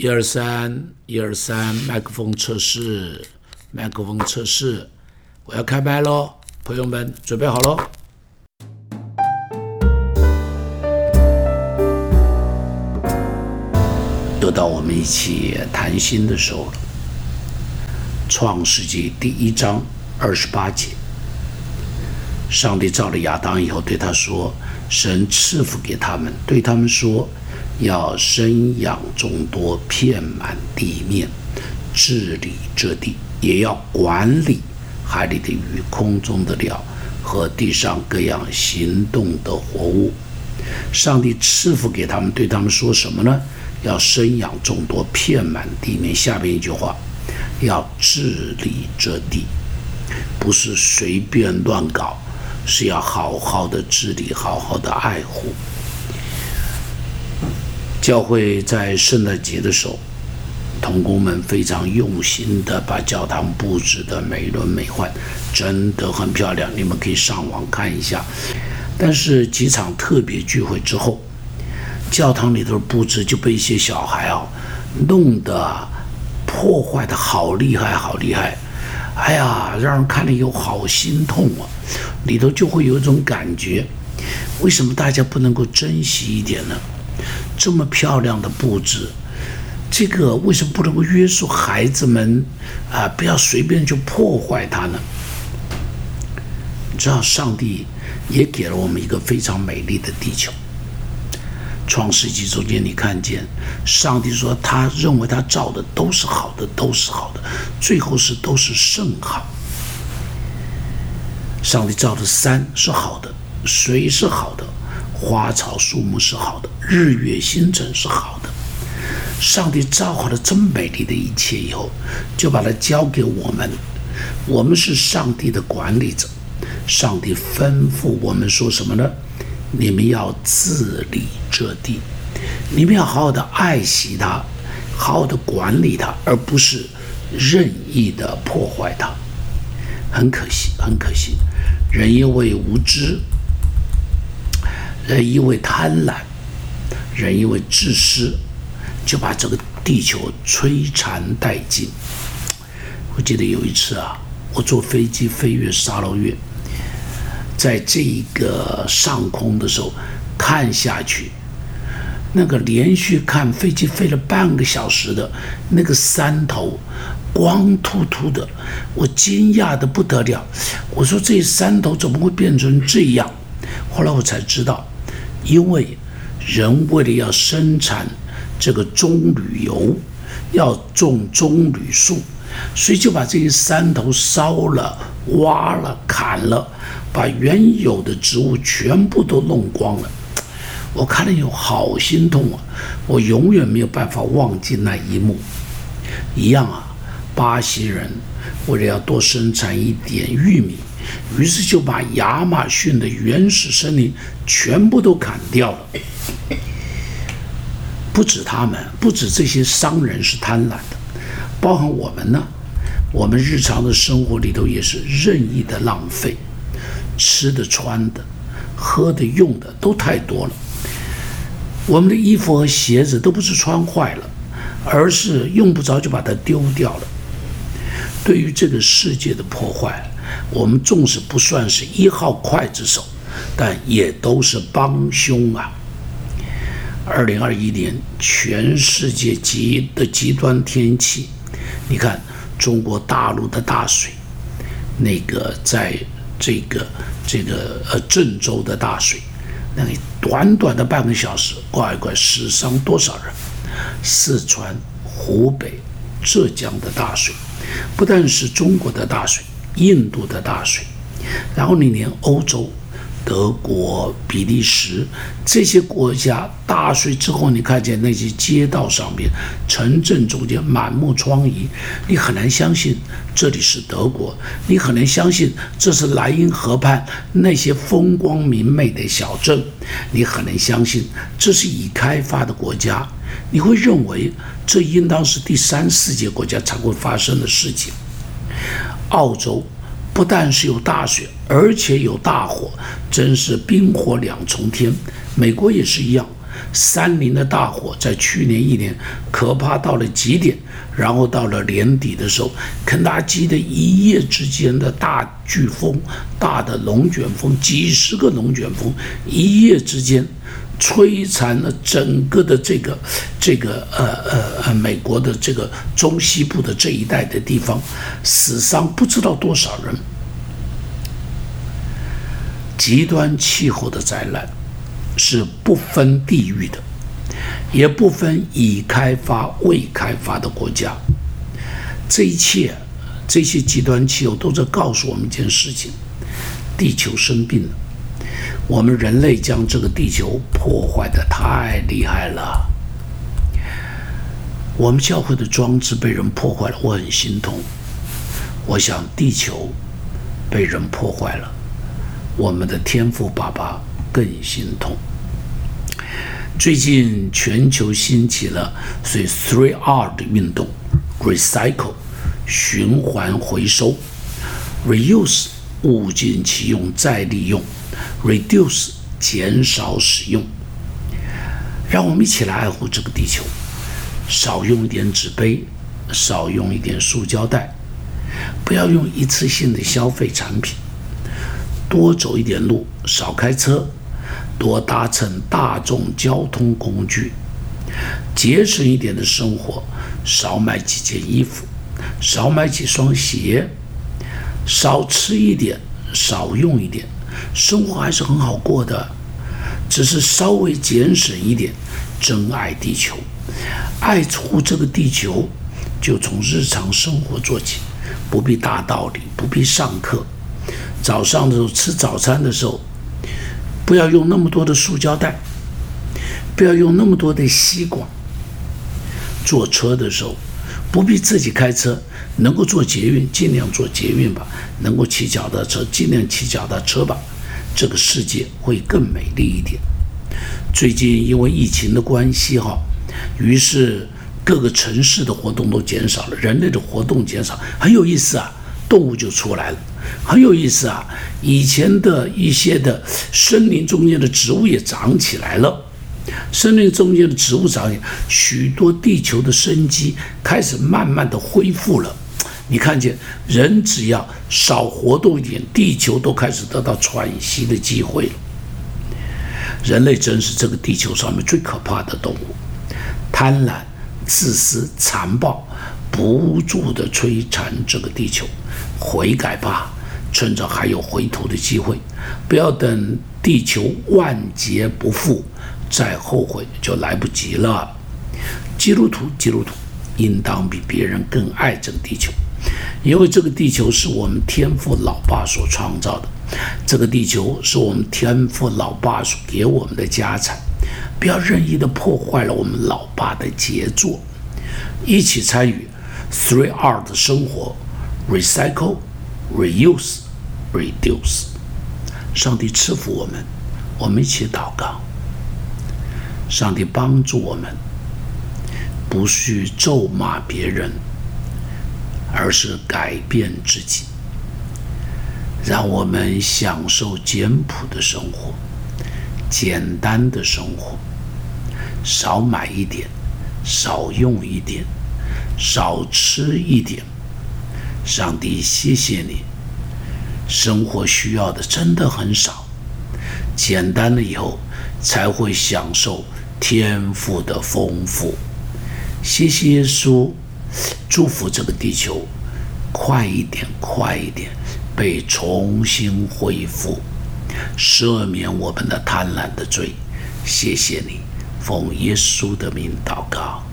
一二三，一二三，麦克风测试，麦克风测试，我要开麦喽，朋友们准备好喽。又到我们一起谈心的时候了。创世纪第一章二十八节，上帝造了亚当以后，对他说：“神赐福给他们，对他们说。”要生养众多，遍满地面，治理这地，也要管理海里的鱼、空中的鸟和地上各样行动的活物。上帝赐福给他们，对他们说什么呢？要生养众多，遍满地面。下边一句话，要治理这地，不是随便乱搞，是要好好的治理，好好的爱护。教会在圣诞节的时候，童工们非常用心的把教堂布置的美轮美奂，真的很漂亮。你们可以上网看一下。但是几场特别聚会之后，教堂里头布置就被一些小孩啊弄得破坏的好厉害，好厉害！哎呀，让人看了以后好心痛啊！里头就会有一种感觉，为什么大家不能够珍惜一点呢？这么漂亮的布置，这个为什么不能够约束孩子们啊？不要随便就破坏它呢？你知道，上帝也给了我们一个非常美丽的地球。创世纪中间，你看见上帝说，他认为他造的都是好的，都是好的，最后是都是甚好。上帝造的山是好的，水是好的。花草树木是好的，日月星辰是好的。上帝造好了这么美丽的一切以后，就把它交给我们。我们是上帝的管理者。上帝吩咐我们说什么呢？你们要治理这地，你们要好好的爱惜它，好好的管理它，而不是任意的破坏它。很可惜，很可惜，人因为无知。人因为贪婪，人因为自私，就把这个地球摧残殆尽。我记得有一次啊，我坐飞机飞越沙捞越，在这一个上空的时候，看下去，那个连续看飞机飞了半个小时的那个山头，光秃秃的，我惊讶的不得了。我说这山头怎么会变成这样？后来我才知道。因为人为了要生产这个棕榈油，要种棕榈树，所以就把这些山头烧了、挖了、砍了，把原有的植物全部都弄光了。我看了有好心痛啊！我永远没有办法忘记那一幕。一样啊，巴西人为了要多生产一点玉米。于是就把亚马逊的原始森林全部都砍掉了。不止他们，不止这些商人是贪婪的，包含我们呢。我们日常的生活里头也是任意的浪费，吃的、穿的、喝的、用的都太多了。我们的衣服和鞋子都不是穿坏了，而是用不着就把它丢掉了。对于这个世界的破坏。我们纵使不算是一号刽子手，但也都是帮凶啊！二零二一年全世界极的极端天气，你看中国大陆的大水，那个在这个这个呃郑州的大水，那个短短的半个小时，怪怪死伤多少人？四川、湖北、浙江的大水，不但是中国的大水。印度的大水，然后你连欧洲、德国、比利时这些国家大水之后，你看见那些街道上面、城镇中间满目疮痍，你很难相信这里是德国，你很难相信这是莱茵河畔那些风光明媚的小镇，你很难相信这是已开发的国家，你会认为这应当是第三世界国家才会发生的事情。澳洲不但是有大雪，而且有大火，真是冰火两重天。美国也是一样，三林的大火在去年一年可怕到了极点，然后到了年底的时候，肯塔基的一夜之间的大飓风、大的龙卷风，几十个龙卷风，一夜之间摧残了整个的这个这个呃呃呃美国的这个中西部的这一带的地方，死伤不知道多少人。极端气候的灾难是不分地域的，也不分已开发未开发的国家。这一切，这些极端气候都在告诉我们一件事情：地球生病了。我们人类将这个地球破坏的太厉害了。我们教会的装置被人破坏了，我很心痛。我想，地球被人破坏了。我们的天赋爸爸更心痛。最近全球兴起了所谓 “three R” 的运动：recycle（ 循环回收）、reuse（ 物尽其用再利用）、reduce（ 减少使用）。让我们一起来爱护这个地球，少用一点纸杯，少用一点塑胶袋，不要用一次性的消费产品。多走一点路，少开车，多搭乘大众交通工具，节省一点的生活，少买几件衣服，少买几双鞋，少吃一点，少用一点，生活还是很好过的，只是稍微节省一点，珍爱地球，爱护这个地球，就从日常生活做起，不必大道理，不必上课。早上的时候吃早餐的时候，不要用那么多的塑胶袋，不要用那么多的吸管。坐车的时候，不必自己开车，能够坐捷运尽量坐捷运吧，能够骑脚踏车尽量骑脚踏车吧，这个世界会更美丽一点。最近因为疫情的关系哈，于是各个城市的活动都减少了，人类的活动减少，很有意思啊，动物就出来了。很有意思啊！以前的一些的森林中间的植物也长起来了，森林中间的植物长起，许多地球的生机开始慢慢的恢复了。你看见人只要少活动一点，地球都开始得到喘息的机会了。人类真是这个地球上面最可怕的动物，贪婪、自私、残暴，不住的摧残这个地球。悔改吧！趁着还有回头的机会，不要等地球万劫不复，再后悔就来不及了。基督徒，基督徒应当比别人更爱这个地球，因为这个地球是我们天父老爸所创造的，这个地球是我们天父老爸所给我们的家产，不要任意的破坏了我们老爸的杰作。一起参与 Three R 的生活，Recycle。Reuse, reduce。上帝赐福我们，我们一起祷告。上帝帮助我们，不去咒骂别人，而是改变自己，让我们享受简朴的生活，简单的生活，少买一点，少用一点，少吃一点。上帝，谢谢你。生活需要的真的很少，简单了以后才会享受天赋的丰富。谢谢耶稣，祝福这个地球，快一点，快一点被重新恢复，赦免我们的贪婪的罪。谢谢你，奉耶稣的名祷告。